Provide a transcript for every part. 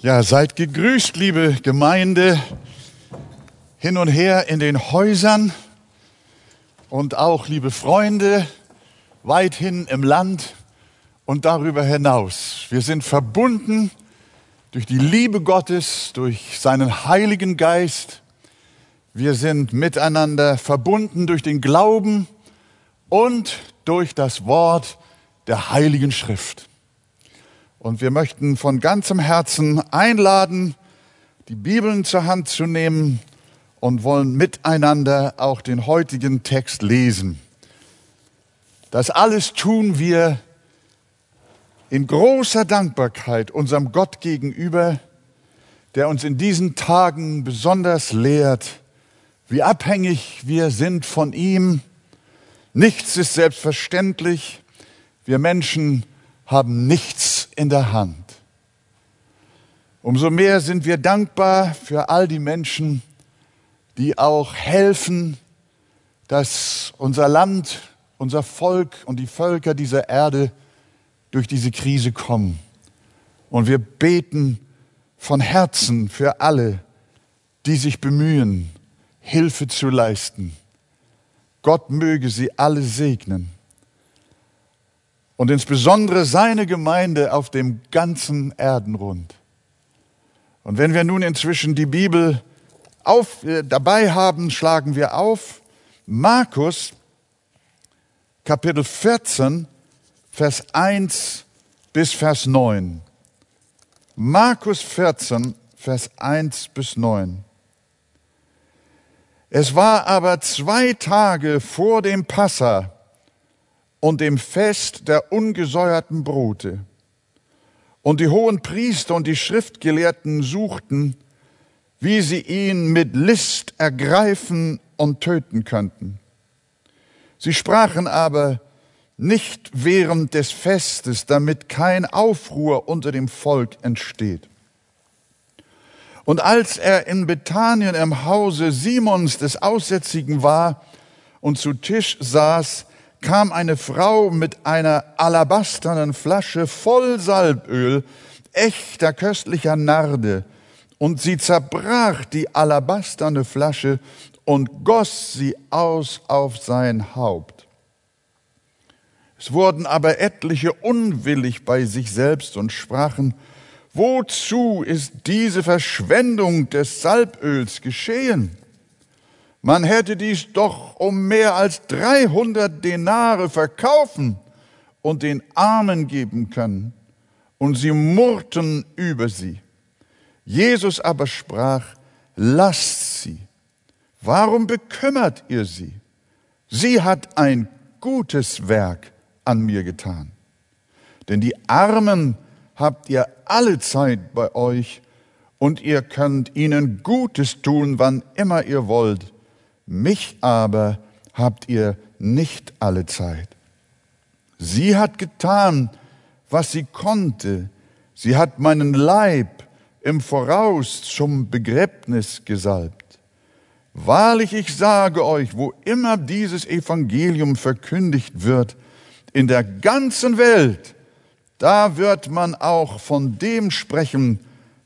Ja, seid gegrüßt, liebe Gemeinde, hin und her in den Häusern und auch, liebe Freunde, weithin im Land und darüber hinaus. Wir sind verbunden durch die Liebe Gottes, durch seinen Heiligen Geist. Wir sind miteinander verbunden durch den Glauben und durch das Wort der Heiligen Schrift. Und wir möchten von ganzem Herzen einladen, die Bibeln zur Hand zu nehmen und wollen miteinander auch den heutigen Text lesen. Das alles tun wir in großer Dankbarkeit unserem Gott gegenüber, der uns in diesen Tagen besonders lehrt, wie abhängig wir sind von ihm. Nichts ist selbstverständlich. Wir Menschen haben nichts in der Hand. Umso mehr sind wir dankbar für all die Menschen, die auch helfen, dass unser Land, unser Volk und die Völker dieser Erde durch diese Krise kommen. Und wir beten von Herzen für alle, die sich bemühen, Hilfe zu leisten. Gott möge sie alle segnen und insbesondere seine Gemeinde auf dem ganzen Erdenrund. Und wenn wir nun inzwischen die Bibel auf, äh, dabei haben, schlagen wir auf Markus Kapitel 14, Vers 1 bis Vers 9. Markus 14, Vers 1 bis 9. Es war aber zwei Tage vor dem Passa, und dem Fest der ungesäuerten Brote. Und die hohen Priester und die Schriftgelehrten suchten, wie sie ihn mit List ergreifen und töten könnten. Sie sprachen aber nicht während des Festes, damit kein Aufruhr unter dem Volk entsteht. Und als er in Bethanien im Hause Simons des Aussätzigen war und zu Tisch saß, kam eine Frau mit einer alabasternen Flasche voll Salböl, echter köstlicher Narde, und sie zerbrach die alabasterne Flasche und goss sie aus auf sein Haupt. Es wurden aber etliche unwillig bei sich selbst und sprachen, wozu ist diese Verschwendung des Salböls geschehen? Man hätte dies doch um mehr als 300 Denare verkaufen und den Armen geben können. Und sie murrten über sie. Jesus aber sprach, lasst sie. Warum bekümmert ihr sie? Sie hat ein gutes Werk an mir getan. Denn die Armen habt ihr alle Zeit bei euch und ihr könnt ihnen Gutes tun, wann immer ihr wollt mich aber habt ihr nicht alle Zeit. Sie hat getan, was sie konnte. Sie hat meinen Leib im Voraus zum Begräbnis gesalbt. Wahrlich, ich sage euch, wo immer dieses Evangelium verkündigt wird, in der ganzen Welt, da wird man auch von dem sprechen,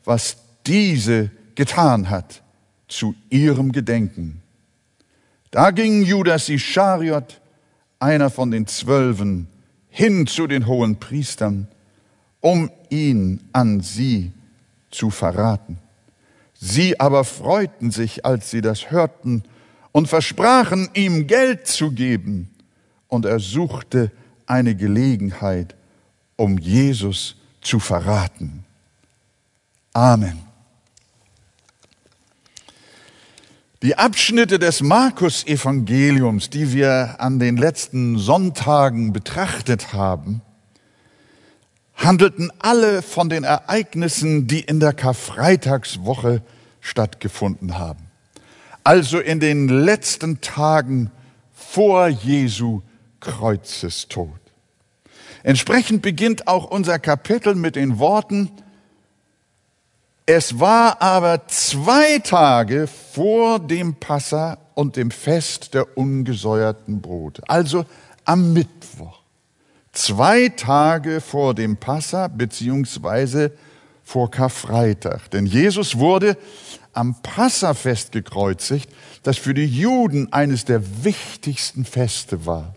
was diese getan hat, zu ihrem Gedenken. Da ging Judas Ischariot, einer von den Zwölfen, hin zu den hohen Priestern, um ihn an sie zu verraten. Sie aber freuten sich, als sie das hörten, und versprachen ihm Geld zu geben, und er suchte eine Gelegenheit, um Jesus zu verraten. Amen. Die Abschnitte des Markus-Evangeliums, die wir an den letzten Sonntagen betrachtet haben, handelten alle von den Ereignissen, die in der Karfreitagswoche stattgefunden haben. Also in den letzten Tagen vor Jesu Kreuzestod. Entsprechend beginnt auch unser Kapitel mit den Worten, es war aber zwei Tage vor dem Passa und dem Fest der ungesäuerten Brote, also am Mittwoch. Zwei Tage vor dem Passa beziehungsweise vor Karfreitag. Denn Jesus wurde am Passafest gekreuzigt, das für die Juden eines der wichtigsten Feste war.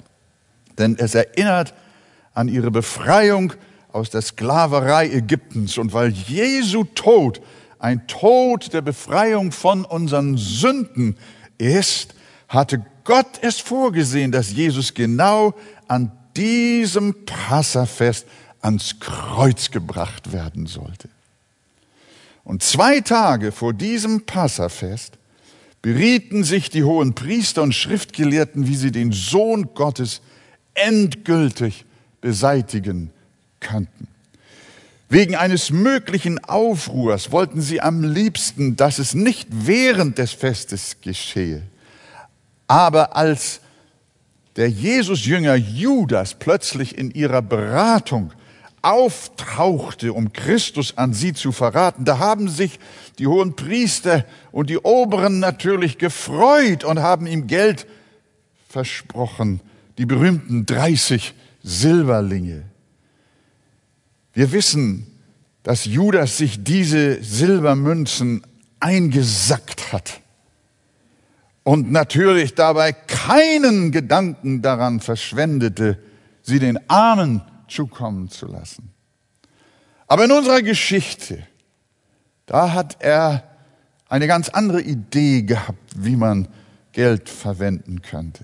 Denn es erinnert an ihre Befreiung aus der Sklaverei Ägyptens. Und weil Jesu Tod ein Tod der Befreiung von unseren Sünden ist, hatte Gott es vorgesehen, dass Jesus genau an diesem Passafest ans Kreuz gebracht werden sollte. Und zwei Tage vor diesem Passafest berieten sich die hohen Priester und Schriftgelehrten, wie sie den Sohn Gottes endgültig beseitigen könnten. Wegen eines möglichen Aufruhrs wollten sie am liebsten, dass es nicht während des Festes geschehe. Aber als der Jesus-Jünger Judas plötzlich in ihrer Beratung auftauchte, um Christus an sie zu verraten, da haben sich die hohen Priester und die Oberen natürlich gefreut und haben ihm Geld versprochen, die berühmten 30 Silberlinge. Wir wissen, dass Judas sich diese Silbermünzen eingesackt hat und natürlich dabei keinen Gedanken daran verschwendete, sie den Armen zukommen zu lassen. Aber in unserer Geschichte, da hat er eine ganz andere Idee gehabt, wie man Geld verwenden könnte.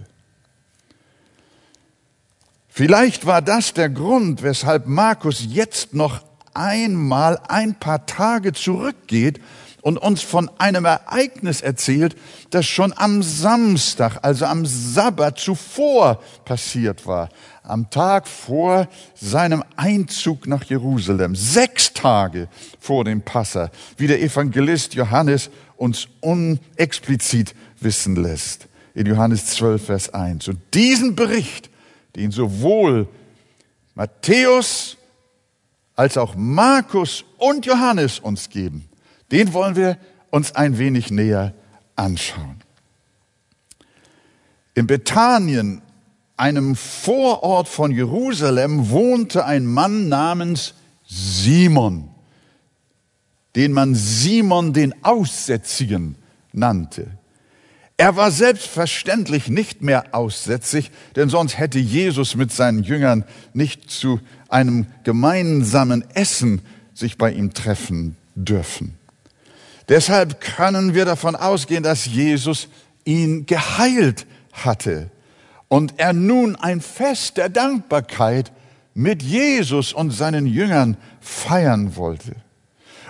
Vielleicht war das der Grund, weshalb Markus jetzt noch einmal ein paar Tage zurückgeht und uns von einem Ereignis erzählt, das schon am Samstag, also am Sabbat zuvor passiert war, am Tag vor seinem Einzug nach Jerusalem, sechs Tage vor dem Passa, wie der Evangelist Johannes uns unexplizit wissen lässt, in Johannes 12, Vers 1. Und diesen Bericht den sowohl Matthäus als auch Markus und Johannes uns geben, den wollen wir uns ein wenig näher anschauen. In Bethanien, einem Vorort von Jerusalem, wohnte ein Mann namens Simon, den man Simon den Aussätzigen nannte. Er war selbstverständlich nicht mehr aussätzig, denn sonst hätte Jesus mit seinen Jüngern nicht zu einem gemeinsamen Essen sich bei ihm treffen dürfen. Deshalb können wir davon ausgehen, dass Jesus ihn geheilt hatte und er nun ein Fest der Dankbarkeit mit Jesus und seinen Jüngern feiern wollte.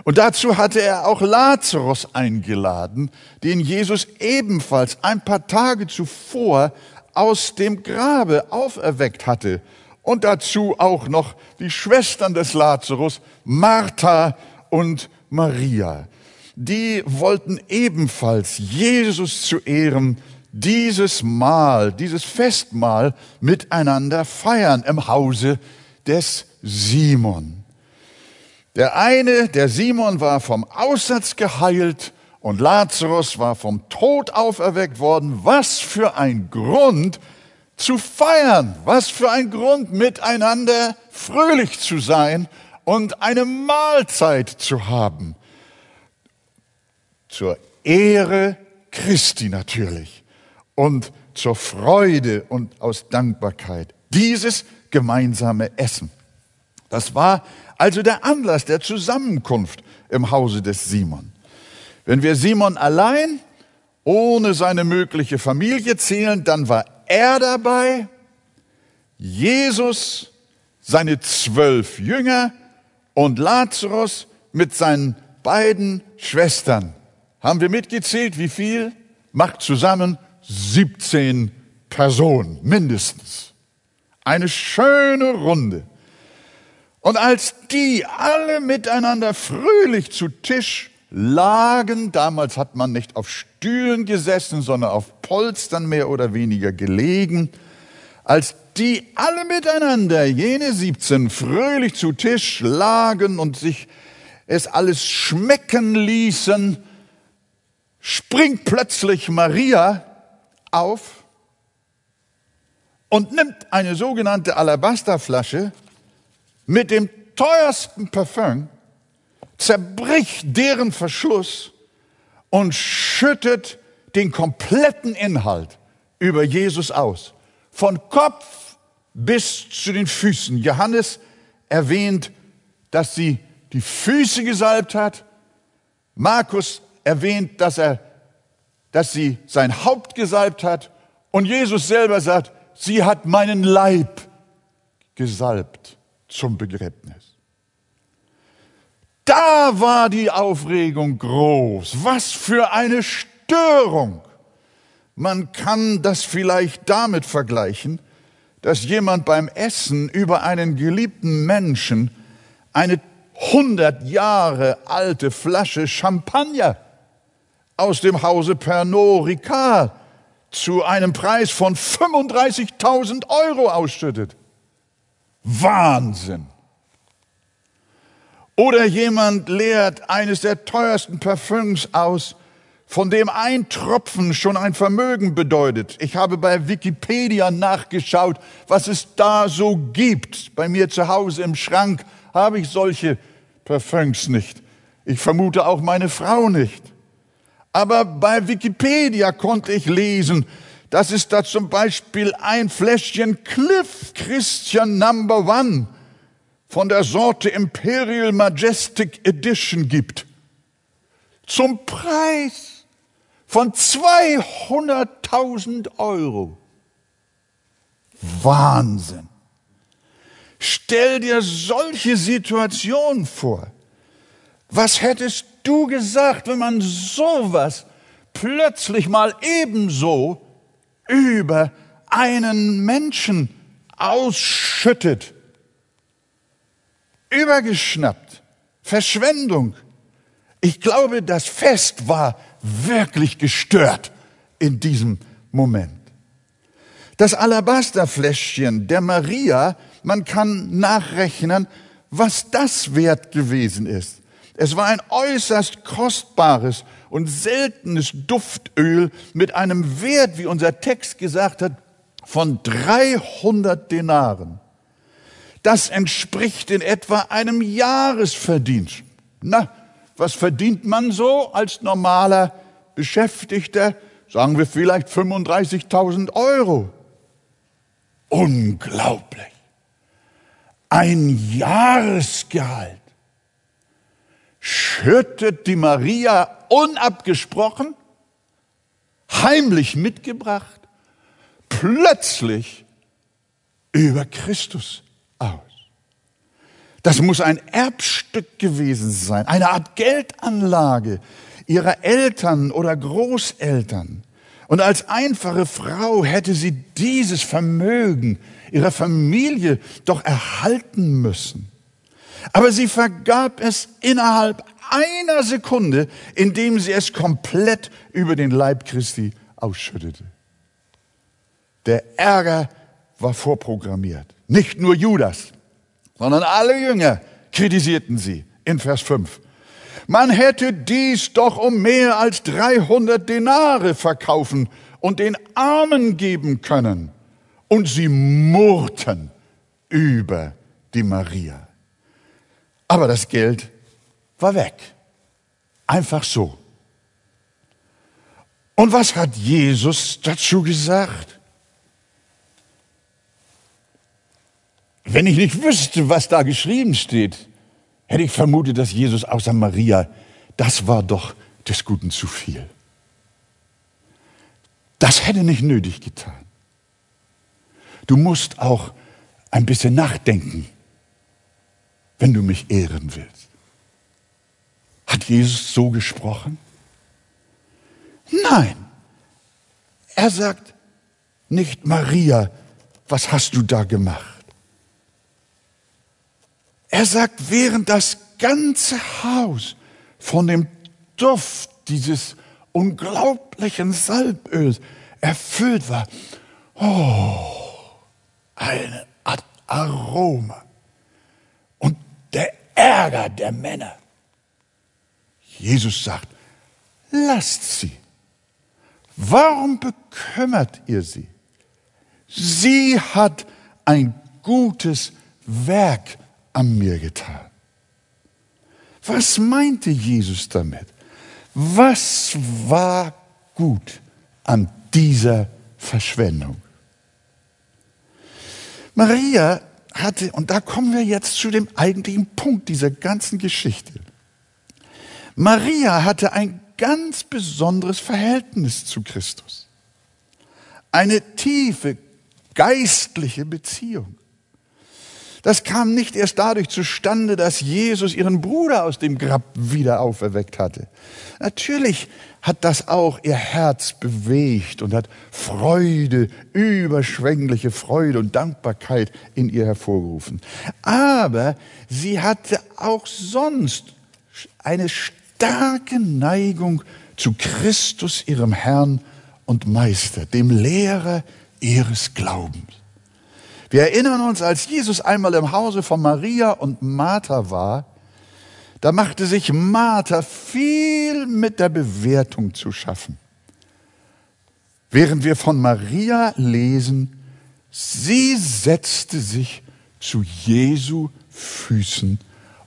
Und dazu hatte er auch Lazarus eingeladen, den Jesus ebenfalls ein paar Tage zuvor aus dem Grabe auferweckt hatte. Und dazu auch noch die Schwestern des Lazarus, Martha und Maria. Die wollten ebenfalls Jesus zu Ehren dieses Mahl, dieses Festmahl miteinander feiern im Hause des Simon. Der eine, der Simon, war vom Aussatz geheilt und Lazarus war vom Tod auferweckt worden. Was für ein Grund zu feiern, was für ein Grund miteinander fröhlich zu sein und eine Mahlzeit zu haben. Zur Ehre Christi natürlich und zur Freude und aus Dankbarkeit. Dieses gemeinsame Essen. Das war also der Anlass der Zusammenkunft im Hause des Simon. Wenn wir Simon allein ohne seine mögliche Familie zählen, dann war er dabei, Jesus, seine zwölf Jünger und Lazarus mit seinen beiden Schwestern. Haben wir mitgezählt, wie viel? Macht zusammen 17 Personen mindestens. Eine schöne Runde. Und als die alle miteinander fröhlich zu Tisch lagen, damals hat man nicht auf Stühlen gesessen, sondern auf Polstern mehr oder weniger gelegen, als die alle miteinander, jene 17, fröhlich zu Tisch lagen und sich es alles schmecken ließen, springt plötzlich Maria auf und nimmt eine sogenannte Alabasterflasche mit dem teuersten Parfüm, zerbricht deren Verschluss und schüttet den kompletten Inhalt über Jesus aus. Von Kopf bis zu den Füßen. Johannes erwähnt, dass sie die Füße gesalbt hat. Markus erwähnt, dass er, dass sie sein Haupt gesalbt hat. Und Jesus selber sagt, sie hat meinen Leib gesalbt zum Begräbnis. Da war die Aufregung groß. Was für eine Störung. Man kann das vielleicht damit vergleichen, dass jemand beim Essen über einen geliebten Menschen eine 100 Jahre alte Flasche Champagner aus dem Hause Pernod Ricard zu einem Preis von 35.000 Euro ausschüttet. Wahnsinn! Oder jemand leert eines der teuersten Parfüms aus, von dem ein Tropfen schon ein Vermögen bedeutet. Ich habe bei Wikipedia nachgeschaut, was es da so gibt. Bei mir zu Hause im Schrank habe ich solche Parfüms nicht. Ich vermute auch meine Frau nicht. Aber bei Wikipedia konnte ich lesen, dass es da zum Beispiel ein Fläschchen Cliff Christian Number One von der Sorte Imperial Majestic Edition gibt. Zum Preis von 200.000 Euro. Wahnsinn. Stell dir solche Situationen vor. Was hättest du gesagt, wenn man sowas plötzlich mal ebenso über einen Menschen ausschüttet? übergeschnappt. Verschwendung. Ich glaube, das Fest war wirklich gestört in diesem Moment. Das Alabasterfläschchen der Maria, man kann nachrechnen, was das wert gewesen ist. Es war ein äußerst kostbares und seltenes Duftöl mit einem Wert, wie unser Text gesagt hat, von 300 Denaren. Das entspricht in etwa einem Jahresverdienst. Na, was verdient man so als normaler Beschäftigter? Sagen wir vielleicht 35.000 Euro. Unglaublich. Ein Jahresgehalt schüttet die Maria unabgesprochen, heimlich mitgebracht, plötzlich über Christus aus. Das muss ein Erbstück gewesen sein, eine Art Geldanlage ihrer Eltern oder Großeltern. Und als einfache Frau hätte sie dieses Vermögen ihrer Familie doch erhalten müssen. Aber sie vergab es innerhalb einer Sekunde, indem sie es komplett über den Leib Christi ausschüttete. Der Ärger war vorprogrammiert. Nicht nur Judas, sondern alle Jünger kritisierten sie in Vers 5. Man hätte dies doch um mehr als 300 Denare verkaufen und den Armen geben können. Und sie murrten über die Maria. Aber das Geld war weg. Einfach so. Und was hat Jesus dazu gesagt? Wenn ich nicht wüsste, was da geschrieben steht, hätte ich vermutet, dass Jesus außer Maria, das war doch des Guten zu viel. Das hätte nicht nötig getan. Du musst auch ein bisschen nachdenken, wenn du mich ehren willst. Hat Jesus so gesprochen? Nein. Er sagt nicht, Maria, was hast du da gemacht? Er sagt, während das ganze Haus von dem Duft dieses unglaublichen Salböls erfüllt war, oh, eine Art Aroma. Der Ärger der Männer. Jesus sagt, lasst sie. Warum bekümmert ihr sie? Sie hat ein gutes Werk an mir getan. Was meinte Jesus damit? Was war gut an dieser Verschwendung? Maria hatte, und da kommen wir jetzt zu dem eigentlichen Punkt dieser ganzen Geschichte. Maria hatte ein ganz besonderes Verhältnis zu Christus. Eine tiefe geistliche Beziehung. Das kam nicht erst dadurch zustande, dass Jesus ihren Bruder aus dem Grab wieder auferweckt hatte. Natürlich hat das auch ihr Herz bewegt und hat Freude, überschwängliche Freude und Dankbarkeit in ihr hervorgerufen. Aber sie hatte auch sonst eine starke Neigung zu Christus, ihrem Herrn und Meister, dem Lehrer ihres Glaubens. Wir erinnern uns, als Jesus einmal im Hause von Maria und Martha war, da machte sich Martha viel mit der Bewertung zu schaffen. Während wir von Maria lesen, sie setzte sich zu Jesu Füßen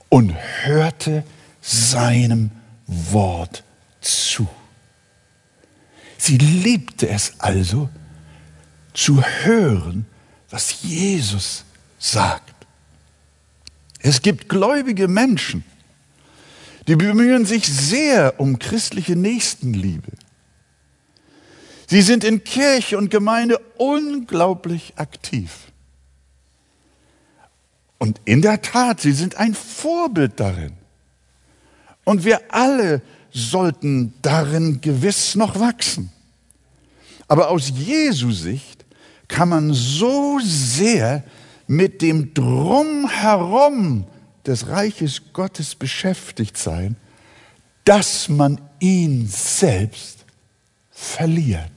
und hörte seinem Wort zu. Sie liebte es also, zu hören, was Jesus sagt. Es gibt gläubige Menschen, die bemühen sich sehr um christliche Nächstenliebe. Sie sind in Kirche und Gemeinde unglaublich aktiv. Und in der Tat, sie sind ein Vorbild darin. Und wir alle sollten darin gewiss noch wachsen. Aber aus Jesu Sicht kann man so sehr mit dem Drumherum des Reiches Gottes beschäftigt sein, dass man ihn selbst verliert.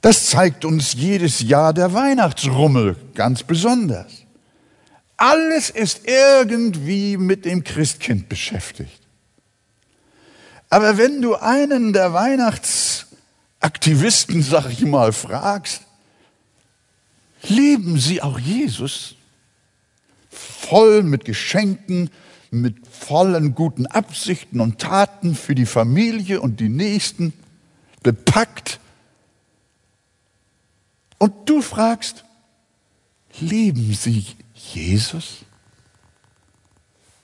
Das zeigt uns jedes Jahr der Weihnachtsrummel ganz besonders. Alles ist irgendwie mit dem Christkind beschäftigt. Aber wenn du einen der Weihnachts Aktivisten, sag ich mal, fragst, lieben sie auch Jesus? Voll mit Geschenken, mit vollen guten Absichten und Taten für die Familie und die Nächsten, bepackt. Und du fragst, lieben sie Jesus?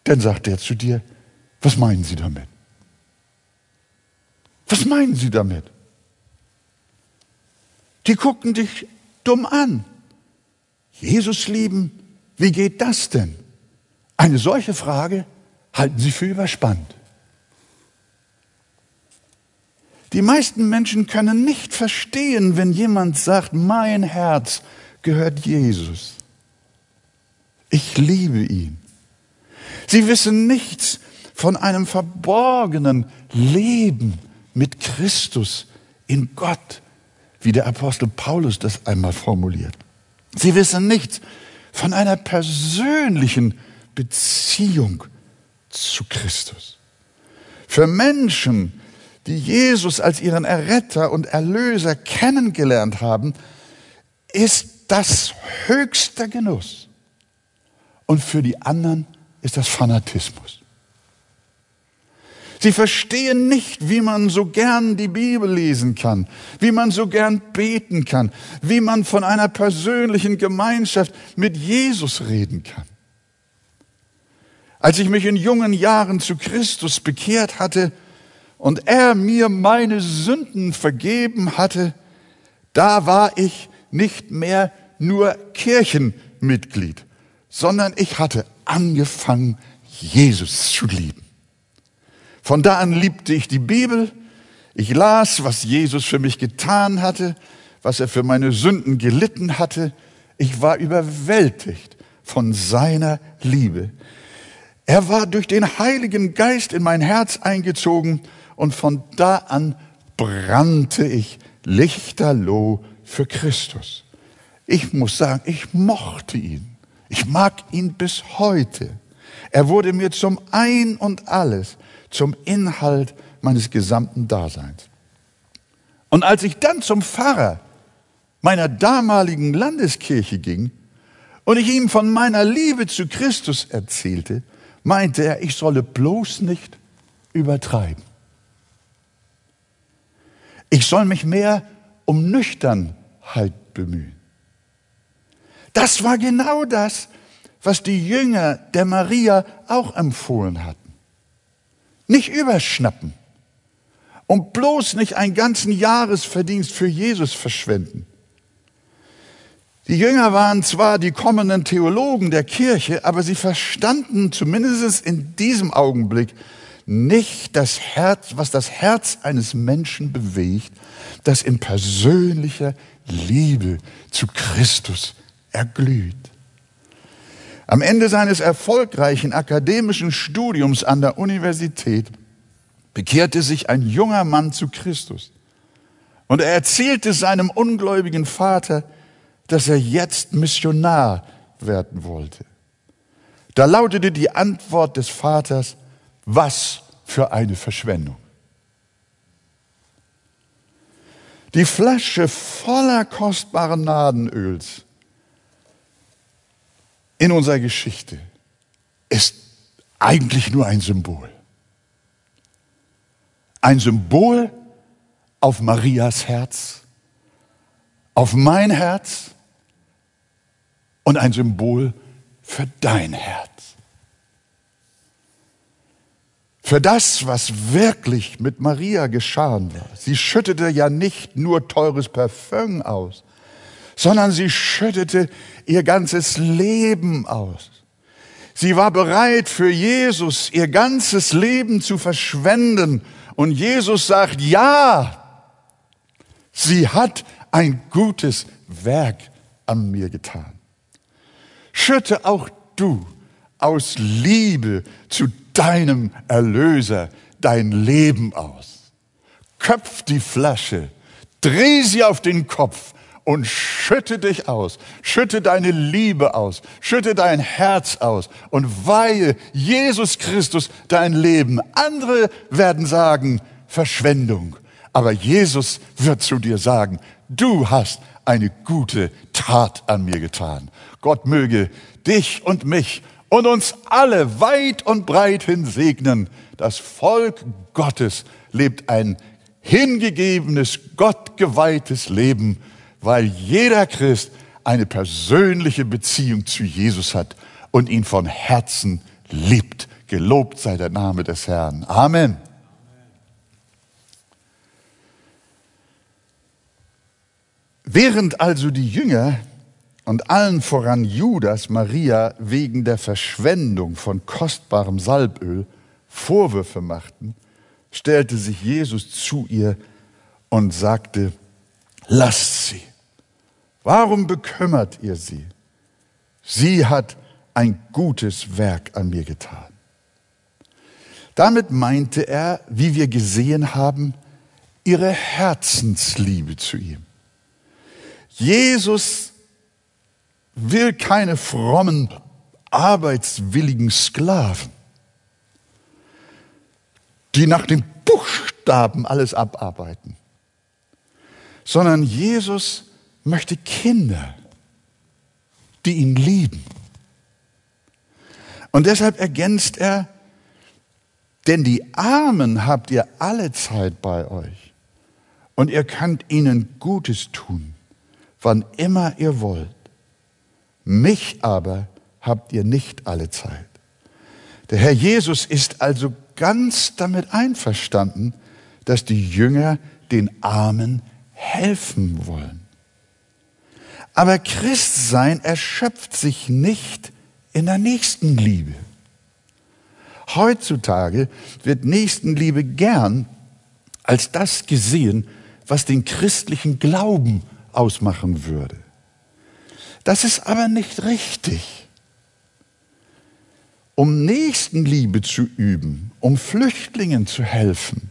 Dann sagt er zu dir, was meinen Sie damit? Was meinen Sie damit? Die gucken dich dumm an. Jesus lieben, wie geht das denn? Eine solche Frage halten sie für überspannt. Die meisten Menschen können nicht verstehen, wenn jemand sagt, mein Herz gehört Jesus. Ich liebe ihn. Sie wissen nichts von einem verborgenen Leben mit Christus in Gott wie der Apostel Paulus das einmal formuliert. Sie wissen nichts von einer persönlichen Beziehung zu Christus. Für Menschen, die Jesus als ihren Erretter und Erlöser kennengelernt haben, ist das höchster Genuss. Und für die anderen ist das Fanatismus. Sie verstehen nicht, wie man so gern die Bibel lesen kann, wie man so gern beten kann, wie man von einer persönlichen Gemeinschaft mit Jesus reden kann. Als ich mich in jungen Jahren zu Christus bekehrt hatte und er mir meine Sünden vergeben hatte, da war ich nicht mehr nur Kirchenmitglied, sondern ich hatte angefangen, Jesus zu lieben. Von da an liebte ich die Bibel. Ich las, was Jesus für mich getan hatte, was er für meine Sünden gelitten hatte. Ich war überwältigt von seiner Liebe. Er war durch den Heiligen Geist in mein Herz eingezogen und von da an brannte ich lichterloh für Christus. Ich muss sagen, ich mochte ihn. Ich mag ihn bis heute. Er wurde mir zum Ein und alles zum Inhalt meines gesamten Daseins. Und als ich dann zum Pfarrer meiner damaligen Landeskirche ging und ich ihm von meiner Liebe zu Christus erzählte, meinte er, ich solle bloß nicht übertreiben. Ich soll mich mehr um Nüchternheit bemühen. Das war genau das, was die Jünger der Maria auch empfohlen hatten. Nicht überschnappen und bloß nicht einen ganzen Jahresverdienst für Jesus verschwenden. Die Jünger waren zwar die kommenden Theologen der Kirche, aber sie verstanden zumindest in diesem Augenblick nicht das Herz, was das Herz eines Menschen bewegt, das in persönlicher Liebe zu Christus erglüht. Am Ende seines erfolgreichen akademischen Studiums an der Universität bekehrte sich ein junger Mann zu Christus. Und er erzählte seinem ungläubigen Vater, dass er jetzt Missionar werden wollte. Da lautete die Antwort des Vaters, was für eine Verschwendung. Die Flasche voller kostbaren Nadenöls in unserer Geschichte ist eigentlich nur ein Symbol. Ein Symbol auf Marias Herz, auf mein Herz und ein Symbol für dein Herz. Für das, was wirklich mit Maria geschahen war. Sie schüttete ja nicht nur teures Parfüm aus, sondern sie schüttete ihr ganzes Leben aus. Sie war bereit für Jesus ihr ganzes Leben zu verschwenden. Und Jesus sagt, ja, sie hat ein gutes Werk an mir getan. Schütte auch du aus Liebe zu deinem Erlöser dein Leben aus. Köpf die Flasche, dreh sie auf den Kopf und schütte dich aus, schütte deine Liebe aus, schütte dein Herz aus und weihe Jesus Christus dein Leben. Andere werden sagen, Verschwendung. Aber Jesus wird zu dir sagen, du hast eine gute Tat an mir getan. Gott möge dich und mich und uns alle weit und breit hin segnen. Das Volk Gottes lebt ein hingegebenes, gottgeweihtes Leben, weil jeder Christ eine persönliche Beziehung zu Jesus hat und ihn von Herzen liebt. Gelobt sei der Name des Herrn. Amen. Während also die Jünger und allen voran Judas Maria wegen der Verschwendung von kostbarem Salböl Vorwürfe machten, stellte sich Jesus zu ihr und sagte, lasst sie. Warum bekümmert ihr sie? Sie hat ein gutes Werk an mir getan. Damit meinte er, wie wir gesehen haben, ihre Herzensliebe zu ihm. Jesus will keine frommen, arbeitswilligen Sklaven, die nach den Buchstaben alles abarbeiten, sondern Jesus möchte Kinder, die ihn lieben. Und deshalb ergänzt er, denn die Armen habt ihr alle Zeit bei euch und ihr könnt ihnen Gutes tun, wann immer ihr wollt. Mich aber habt ihr nicht alle Zeit. Der Herr Jesus ist also ganz damit einverstanden, dass die Jünger den Armen helfen wollen. Aber Christsein erschöpft sich nicht in der Nächstenliebe. Heutzutage wird Nächstenliebe gern als das gesehen, was den christlichen Glauben ausmachen würde. Das ist aber nicht richtig. Um Nächstenliebe zu üben, um Flüchtlingen zu helfen,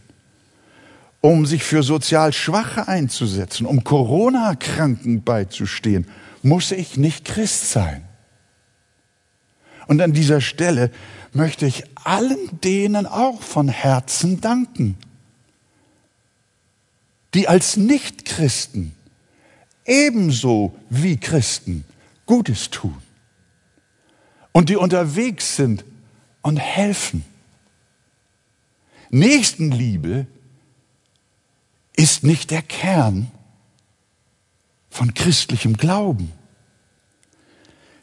um sich für sozial Schwache einzusetzen, um Corona-Kranken beizustehen, muss ich nicht Christ sein. Und an dieser Stelle möchte ich allen denen auch von Herzen danken, die als Nichtchristen ebenso wie Christen Gutes tun. und die unterwegs sind und helfen. Nächstenliebe ist nicht der Kern von christlichem Glauben.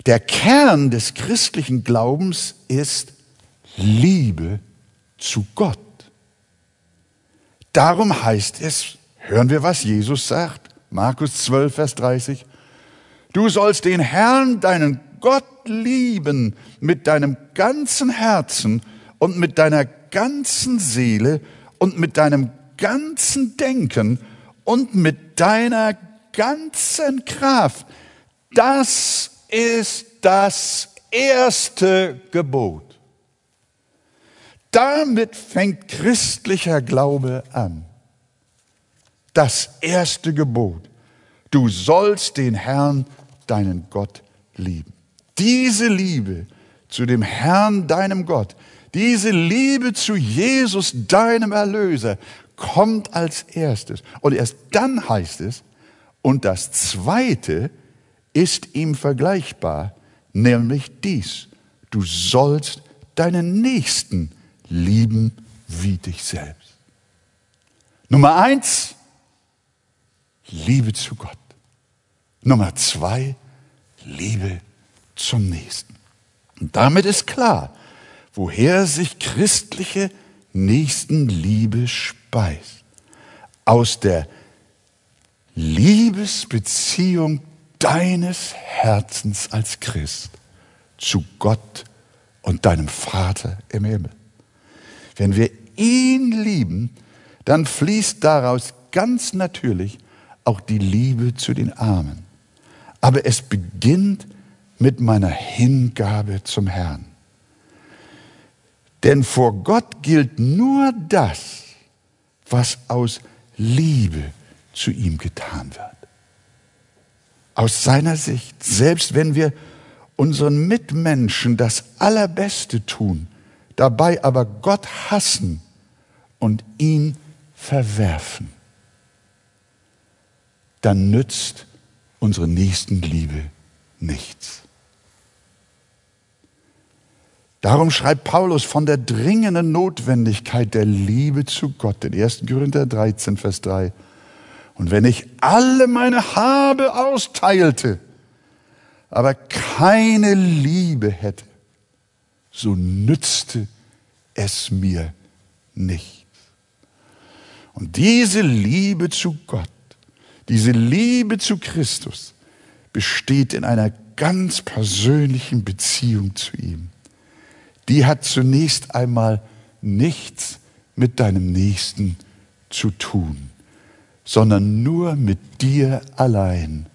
Der Kern des christlichen Glaubens ist Liebe zu Gott. Darum heißt es, hören wir, was Jesus sagt, Markus 12, Vers 30, du sollst den Herrn, deinen Gott lieben mit deinem ganzen Herzen und mit deiner ganzen Seele und mit deinem ganzen Denken und mit deiner ganzen Kraft. Das ist das erste Gebot. Damit fängt christlicher Glaube an. Das erste Gebot. Du sollst den Herrn, deinen Gott, lieben. Diese Liebe zu dem Herrn, deinem Gott, diese Liebe zu Jesus, deinem Erlöser, kommt als erstes. Und erst dann heißt es, und das zweite ist ihm vergleichbar, nämlich dies. Du sollst deinen Nächsten lieben wie dich selbst. Nummer eins, Liebe zu Gott. Nummer zwei, Liebe zum Nächsten. Und damit ist klar, woher sich christliche Nächstenliebe speist. Aus der Liebesbeziehung deines Herzens als Christ zu Gott und deinem Vater im Himmel. Wenn wir ihn lieben, dann fließt daraus ganz natürlich auch die Liebe zu den Armen. Aber es beginnt mit meiner Hingabe zum Herrn. Denn vor Gott gilt nur das, was aus Liebe zu ihm getan wird. Aus seiner Sicht, selbst wenn wir unseren Mitmenschen das Allerbeste tun, dabei aber Gott hassen und ihn verwerfen, dann nützt unsere Nächstenliebe nichts. Darum schreibt Paulus von der dringenden Notwendigkeit der Liebe zu Gott in 1. Korinther 13, Vers 3. Und wenn ich alle meine Habe austeilte, aber keine Liebe hätte, so nützte es mir nichts. Und diese Liebe zu Gott, diese Liebe zu Christus besteht in einer ganz persönlichen Beziehung zu ihm. Die hat zunächst einmal nichts mit deinem Nächsten zu tun sondern nur mit dir allein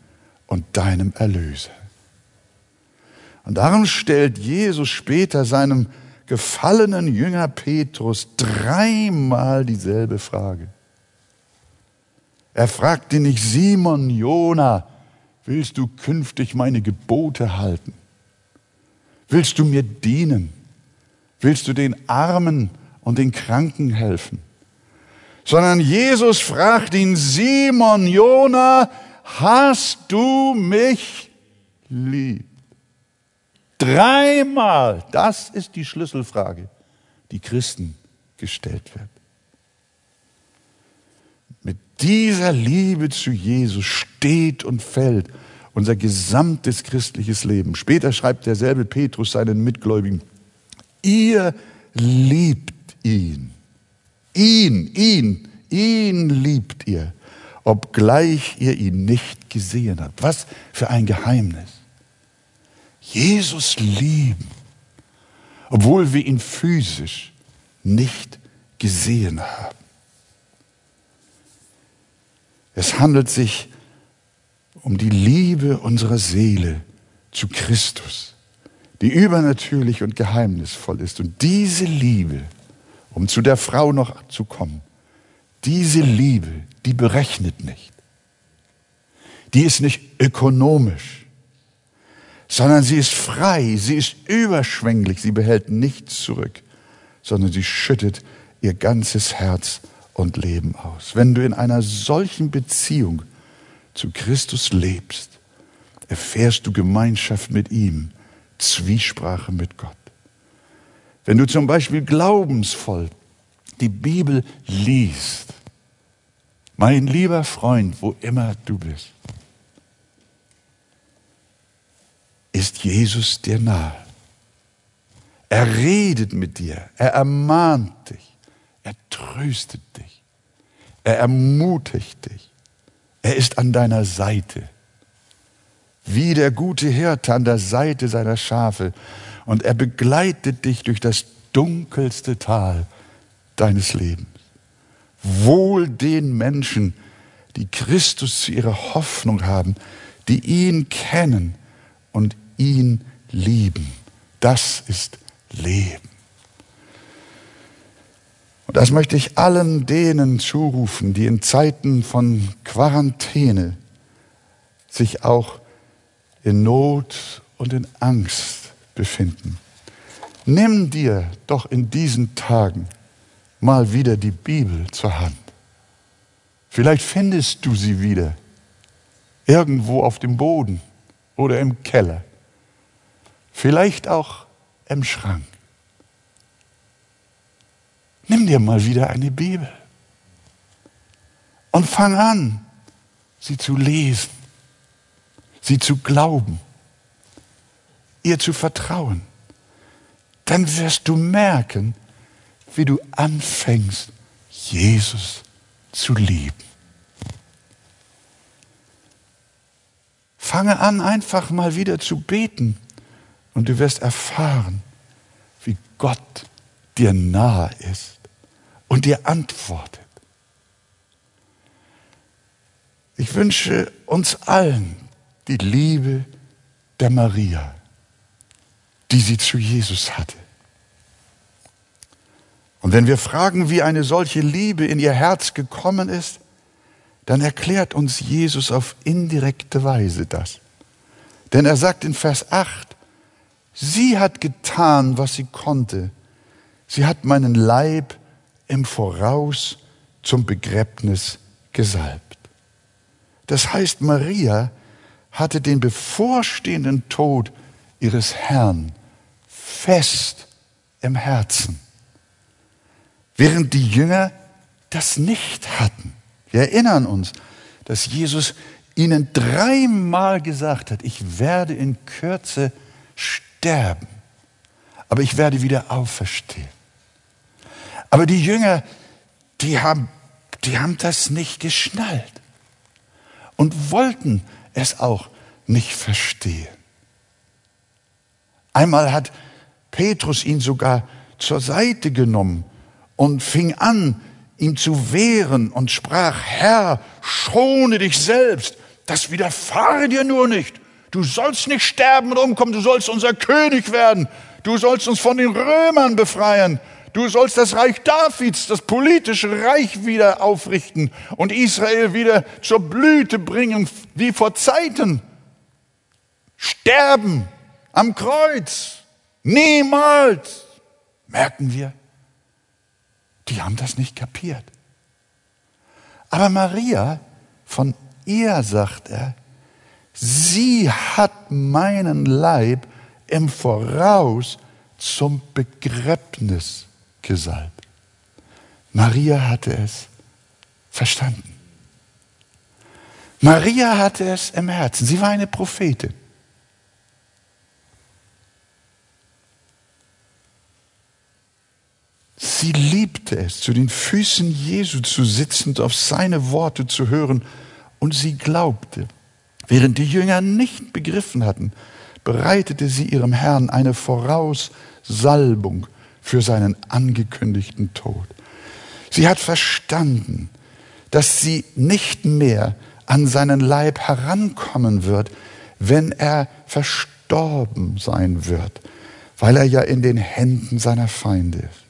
und deinem Erlöser. Und darum stellt Jesus später seinem gefallenen Jünger Petrus dreimal dieselbe Frage. Er fragte nicht Simon, Jona, willst du künftig meine Gebote halten? Willst du mir dienen? Willst du den Armen und den Kranken helfen? sondern Jesus fragt ihn, Simon, Jona, hast du mich lieb? Dreimal, das ist die Schlüsselfrage, die Christen gestellt wird. Mit dieser Liebe zu Jesus steht und fällt unser gesamtes christliches Leben. Später schreibt derselbe Petrus seinen Mitgläubigen, ihr liebt ihn Ihn, ihn, ihn liebt ihr, obgleich ihr ihn nicht gesehen habt. Was für ein Geheimnis. Jesus lieben, obwohl wir ihn physisch nicht gesehen haben. Es handelt sich um die Liebe unserer Seele zu Christus, die übernatürlich und geheimnisvoll ist. Und diese Liebe, um zu der Frau noch zu kommen. Diese Liebe, die berechnet nicht. Die ist nicht ökonomisch, sondern sie ist frei, sie ist überschwänglich, sie behält nichts zurück, sondern sie schüttet ihr ganzes Herz und Leben aus. Wenn du in einer solchen Beziehung zu Christus lebst, erfährst du Gemeinschaft mit ihm Zwiesprache mit Gott. Wenn du zum Beispiel glaubensvoll die Bibel liest, mein lieber Freund, wo immer du bist, ist Jesus dir nahe. Er redet mit dir, er ermahnt dich, er tröstet dich, er ermutigt dich, er ist an deiner Seite, wie der gute Hirte an der Seite seiner Schafe und er begleitet dich durch das dunkelste Tal deines Lebens. Wohl den Menschen, die Christus zu ihrer Hoffnung haben, die ihn kennen und ihn lieben. Das ist Leben. Und das möchte ich allen denen zurufen, die in Zeiten von Quarantäne sich auch in Not und in Angst befinden. Nimm dir doch in diesen Tagen mal wieder die Bibel zur Hand. Vielleicht findest du sie wieder irgendwo auf dem Boden oder im Keller, vielleicht auch im Schrank. Nimm dir mal wieder eine Bibel und fang an, sie zu lesen, sie zu glauben, ihr zu vertrauen. Dann wirst du merken, wie du anfängst, Jesus zu lieben. Fange an, einfach mal wieder zu beten und du wirst erfahren, wie Gott dir nahe ist und dir antwortet. Ich wünsche uns allen die Liebe der Maria, die sie zu Jesus hatte. Und wenn wir fragen, wie eine solche Liebe in ihr Herz gekommen ist, dann erklärt uns Jesus auf indirekte Weise das. Denn er sagt in Vers 8, sie hat getan, was sie konnte. Sie hat meinen Leib im Voraus zum Begräbnis gesalbt. Das heißt, Maria hatte den bevorstehenden Tod ihres Herrn fest im Herzen während die Jünger das nicht hatten. Wir erinnern uns, dass Jesus ihnen dreimal gesagt hat, ich werde in Kürze sterben, aber ich werde wieder auferstehen. Aber die Jünger, die haben, die haben das nicht geschnallt und wollten es auch nicht verstehen. Einmal hat Petrus ihn sogar zur Seite genommen und fing an, ihm zu wehren und sprach, Herr, schone dich selbst, das widerfahre dir nur nicht. Du sollst nicht sterben und umkommen, du sollst unser König werden, du sollst uns von den Römern befreien, du sollst das Reich Davids, das politische Reich wieder aufrichten und Israel wieder zur Blüte bringen, wie vor Zeiten. Sterben am Kreuz, niemals, merken wir die haben das nicht kapiert. Aber Maria, von ihr sagt er, sie hat meinen Leib im Voraus zum Begräbnis gesalbt. Maria hatte es verstanden. Maria hatte es im Herzen. Sie war eine Prophetin. Sie liebte es, zu den Füßen Jesu zu sitzen und auf seine Worte zu hören. Und sie glaubte. Während die Jünger nicht begriffen hatten, bereitete sie ihrem Herrn eine Voraussalbung für seinen angekündigten Tod. Sie hat verstanden, dass sie nicht mehr an seinen Leib herankommen wird, wenn er verstorben sein wird, weil er ja in den Händen seiner Feinde ist.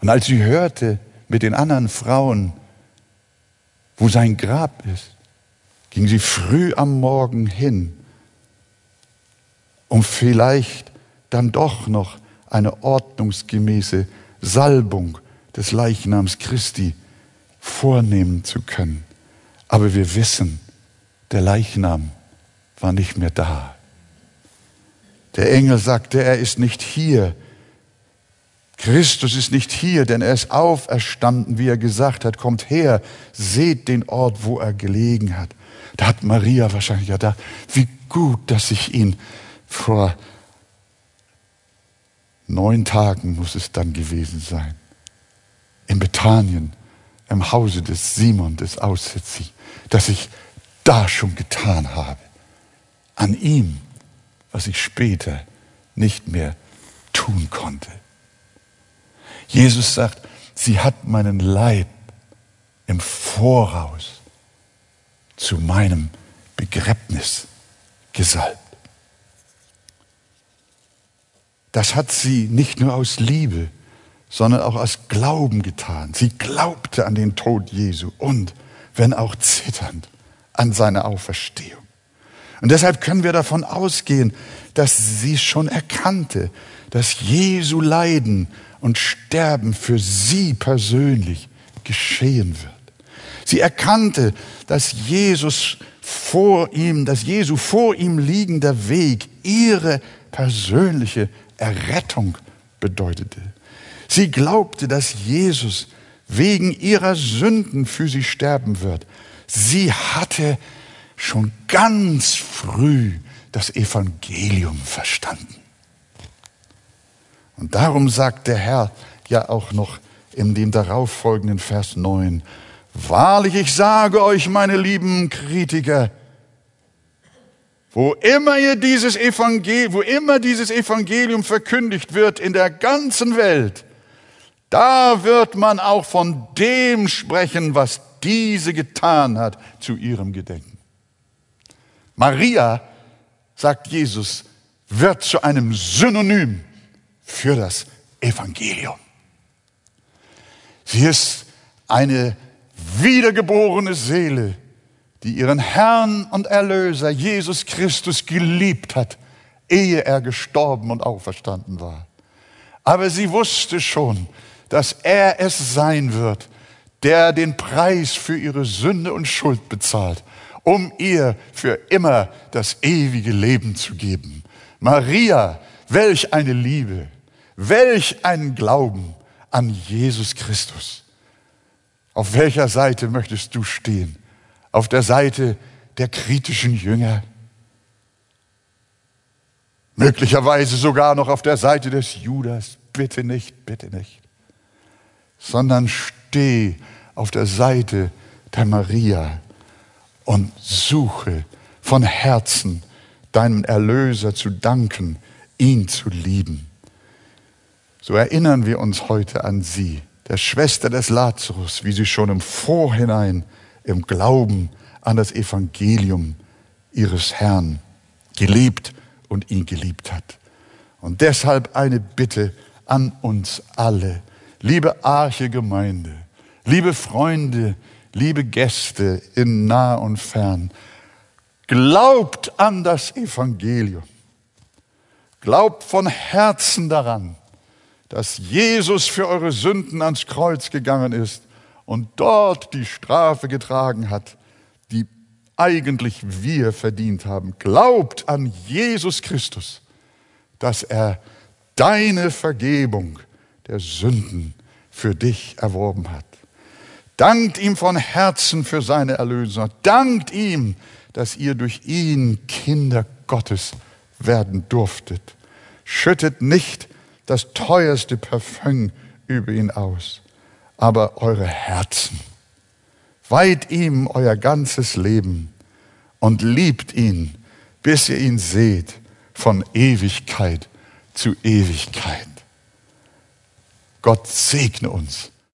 Und als sie hörte mit den anderen Frauen, wo sein Grab ist, ging sie früh am Morgen hin, um vielleicht dann doch noch eine ordnungsgemäße Salbung des Leichnams Christi vornehmen zu können. Aber wir wissen, der Leichnam war nicht mehr da. Der Engel sagte, er ist nicht hier. Christus ist nicht hier, denn er ist auferstanden, wie er gesagt hat. Kommt her, seht den Ort, wo er gelegen hat. Da hat Maria wahrscheinlich gedacht, wie gut, dass ich ihn vor neun Tagen muss es dann gewesen sein, in Bethanien, im Hause des Simon, des Aussätzigen, dass ich da schon getan habe. An ihm, was ich später nicht mehr tun konnte. Jesus sagt, sie hat meinen Leib im Voraus zu meinem Begräbnis gesalbt. Das hat sie nicht nur aus Liebe, sondern auch aus Glauben getan. Sie glaubte an den Tod Jesu und, wenn auch zitternd, an seine Auferstehung. Und deshalb können wir davon ausgehen, dass sie schon erkannte, dass Jesu Leiden und Sterben für sie persönlich geschehen wird. Sie erkannte, dass Jesus vor ihm, dass Jesu vor ihm liegender Weg ihre persönliche Errettung bedeutete. Sie glaubte, dass Jesus wegen ihrer Sünden für sie sterben wird. Sie hatte schon ganz früh das Evangelium verstanden. Und darum sagt der Herr ja auch noch in dem darauffolgenden Vers 9, Wahrlich, ich sage euch, meine lieben Kritiker, wo immer ihr dieses Evangelium, wo immer dieses Evangelium verkündigt wird in der ganzen Welt, da wird man auch von dem sprechen, was diese getan hat zu ihrem Gedenken. Maria, sagt Jesus, wird zu einem Synonym für das Evangelium. Sie ist eine wiedergeborene Seele, die ihren Herrn und Erlöser Jesus Christus geliebt hat, ehe er gestorben und auferstanden war. Aber sie wusste schon, dass er es sein wird, der den Preis für ihre Sünde und Schuld bezahlt, um ihr für immer das ewige Leben zu geben. Maria, welch eine Liebe, welch einen Glauben an Jesus Christus. Auf welcher Seite möchtest du stehen? Auf der Seite der kritischen Jünger, möglicherweise sogar noch auf der Seite des Judas. Bitte nicht, bitte nicht, sondern steh auf der Seite der Maria und suche von Herzen deinem Erlöser zu danken, ihn zu lieben. So erinnern wir uns heute an sie, der Schwester des Lazarus, wie sie schon im Vorhinein im Glauben an das Evangelium ihres Herrn gelebt und ihn geliebt hat. Und deshalb eine Bitte an uns alle, liebe Arche Gemeinde, liebe Freunde, liebe Gäste in nah und fern, glaubt an das Evangelium. Glaubt von Herzen daran, dass Jesus für eure Sünden ans Kreuz gegangen ist und dort die Strafe getragen hat, die eigentlich wir verdient haben. Glaubt an Jesus Christus, dass er deine Vergebung der Sünden für dich erworben hat. Dankt ihm von Herzen für seine Erlösung. Dankt ihm, dass ihr durch ihn Kinder Gottes werden durftet. Schüttet nicht das teuerste Parfüm über ihn aus aber eure Herzen. Weiht ihm euer ganzes Leben und liebt ihn, bis ihr ihn seht von Ewigkeit zu Ewigkeit. Gott segne uns